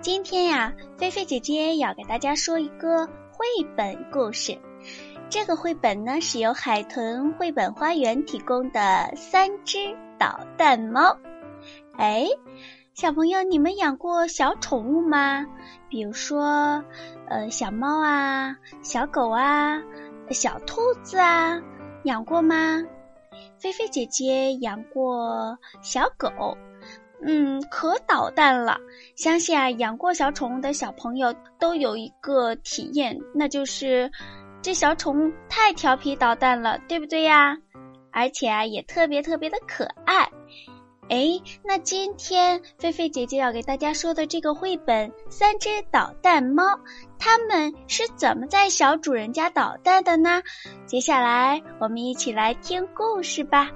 今天呀，菲菲姐姐要给大家说一个绘本故事。这个绘本呢是由海豚绘本花园提供的《三只捣蛋猫》。哎，小朋友，你们养过小宠物吗？比如说，呃，小猫啊，小狗啊，小兔子啊，养过吗？菲菲姐姐养过小狗。嗯，可捣蛋了。相信啊，养过小宠物的小朋友都有一个体验，那就是这小宠物太调皮捣蛋了，对不对呀？而且啊，也特别特别的可爱。哎，那今天菲菲姐姐要给大家说的这个绘本《三只捣蛋猫》，它们是怎么在小主人家捣蛋的呢？接下来我们一起来听故事吧。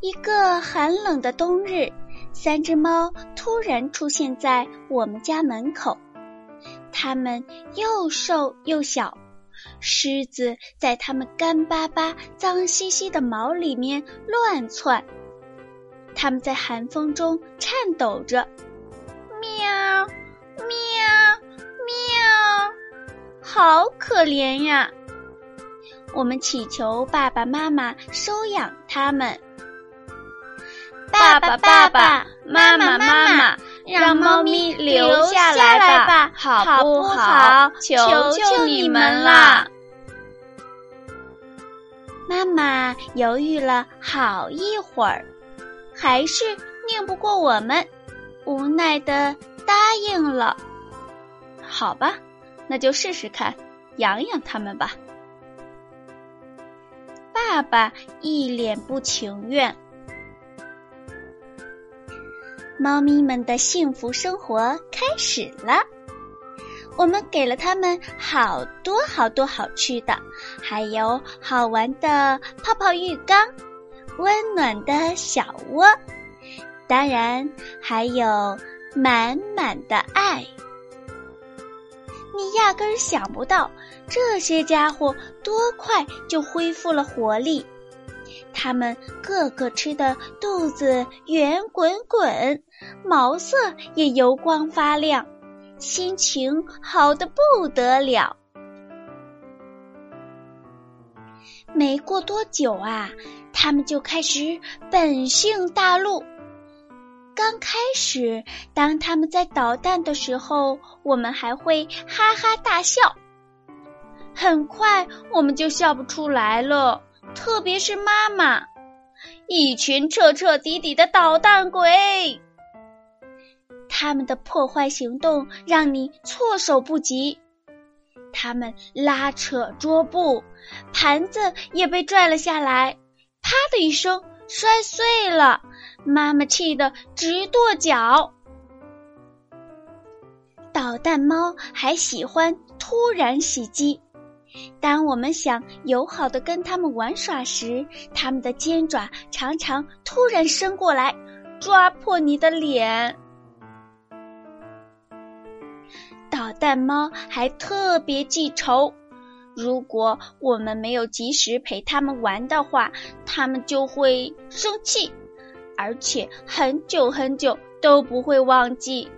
一个寒冷的冬日，三只猫突然出现在我们家门口。它们又瘦又小，狮子在它们干巴巴、脏兮兮的毛里面乱窜。它们在寒风中颤抖着，喵喵喵，好可怜呀！我们祈求爸爸妈妈收养它们。爸爸，爸爸妈妈，妈妈，让猫咪留下来吧，好不好？求求你们啦！妈妈犹豫了好一会儿，还是拧不过我们，无奈的答应了。好吧，那就试试看，养养它们吧。爸爸一脸不情愿。猫咪们的幸福生活开始了。我们给了它们好多好多好吃的，还有好玩的泡泡浴缸、温暖的小窝，当然还有满满的爱。你压根儿想不到，这些家伙多快就恢复了活力。它们个个吃的肚子圆滚滚，毛色也油光发亮，心情好的不得了。没过多久啊，他们就开始本性大露。刚开始，当他们在捣蛋的时候，我们还会哈哈大笑。很快，我们就笑不出来了。特别是妈妈，一群彻彻底底的捣蛋鬼，他们的破坏行动让你措手不及。他们拉扯桌布，盘子也被拽了下来，啪的一声摔碎了。妈妈气得直跺脚。捣蛋猫还喜欢突然袭击。当我们想友好的跟他们玩耍时，他们的尖爪常常突然伸过来，抓破你的脸。捣蛋猫还特别记仇，如果我们没有及时陪他们玩的话，他们就会生气，而且很久很久都不会忘记。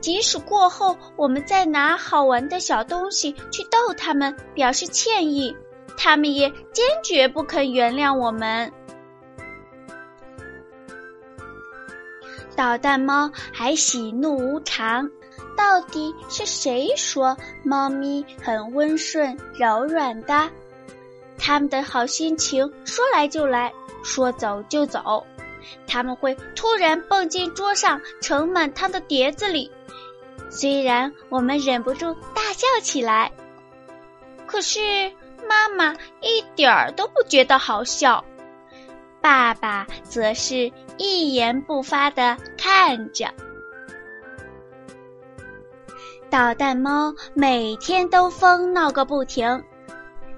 即使过后，我们再拿好玩的小东西去逗他们，表示歉意，他们也坚决不肯原谅我们。捣蛋猫还喜怒无常，到底是谁说猫咪很温顺柔软的？他们的好心情说来就来，说走就走。他们会突然蹦进桌上盛满汤的碟子里。虽然我们忍不住大笑起来，可是妈妈一点儿都不觉得好笑，爸爸则是一言不发的看着。捣蛋猫每天都疯闹个不停，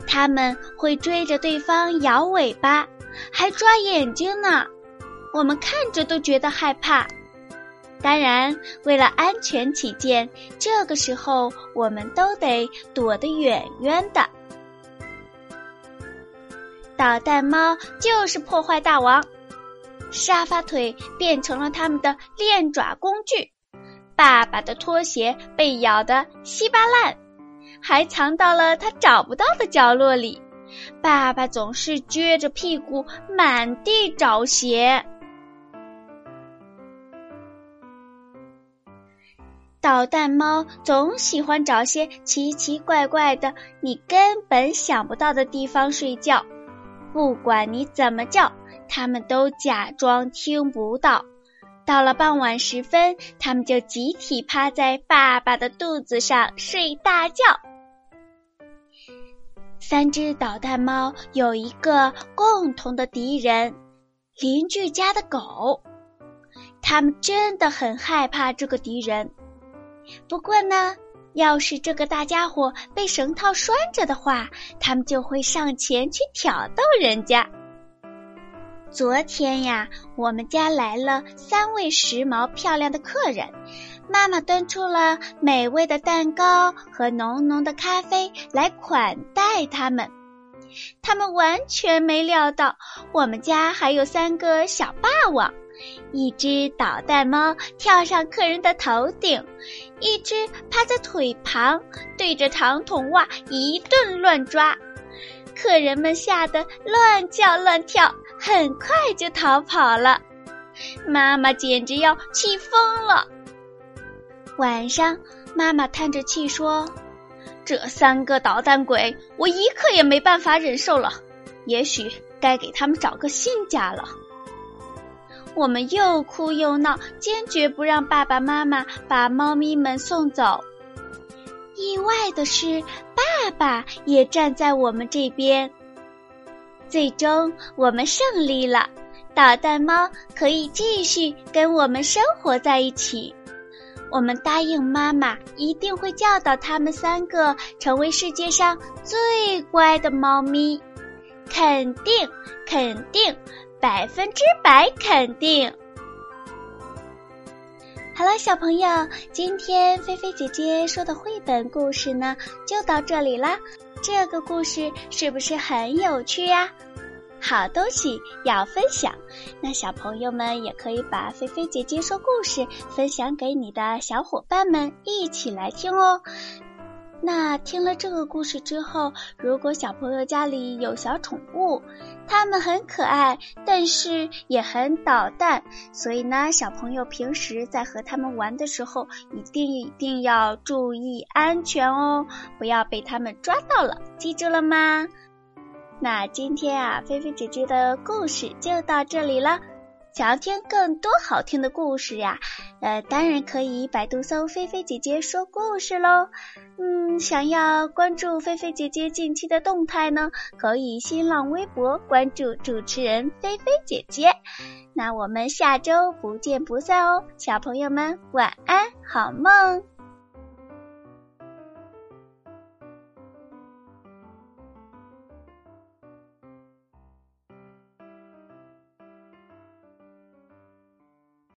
他们会追着对方摇尾巴，还抓眼睛呢，我们看着都觉得害怕。当然，为了安全起见，这个时候我们都得躲得远远的。捣蛋猫就是破坏大王，沙发腿变成了他们的练爪工具。爸爸的拖鞋被咬得稀巴烂，还藏到了他找不到的角落里。爸爸总是撅着屁股满地找鞋。捣蛋猫总喜欢找些奇奇怪怪的、你根本想不到的地方睡觉。不管你怎么叫，它们都假装听不到。到了傍晚时分，他们就集体趴在爸爸的肚子上睡大觉。三只捣蛋猫有一个共同的敌人——邻居家的狗。他们真的很害怕这个敌人。不过呢，要是这个大家伙被绳套拴着的话，他们就会上前去挑逗人家。昨天呀，我们家来了三位时髦漂亮的客人，妈妈端出了美味的蛋糕和浓浓的咖啡来款待他们。他们完全没料到，我们家还有三个小霸王：一只捣蛋猫跳上客人的头顶，一只趴在腿旁对着长筒袜一顿乱抓，客人们吓得乱叫乱跳。很快就逃跑了，妈妈简直要气疯了。晚上，妈妈叹着气说：“这三个捣蛋鬼，我一刻也没办法忍受了。也许该给他们找个新家了。”我们又哭又闹，坚决不让爸爸妈妈把猫咪们送走。意外的是，爸爸也站在我们这边。最终，我们胜利了，捣蛋猫可以继续跟我们生活在一起。我们答应妈妈，一定会教导他们三个成为世界上最乖的猫咪，肯定，肯定，百分之百肯定。好了，小朋友，今天菲菲姐姐说的绘本故事呢，就到这里啦。这个故事是不是很有趣呀？好东西要分享，那小朋友们也可以把菲菲姐姐说故事分享给你的小伙伴们一起来听哦。那听了这个故事之后，如果小朋友家里有小宠物，它们很可爱，但是也很捣蛋，所以呢，小朋友平时在和它们玩的时候，一定一定要注意安全哦，不要被它们抓到了，记住了吗？那今天啊，菲菲姐姐的故事就到这里了。想要听更多好听的故事呀，呃，当然可以百度搜“菲菲姐姐说故事”喽。嗯，想要关注菲菲姐姐近期的动态呢，可以新浪微博关注主持人菲菲姐姐。那我们下周不见不散哦，小朋友们晚安，好梦。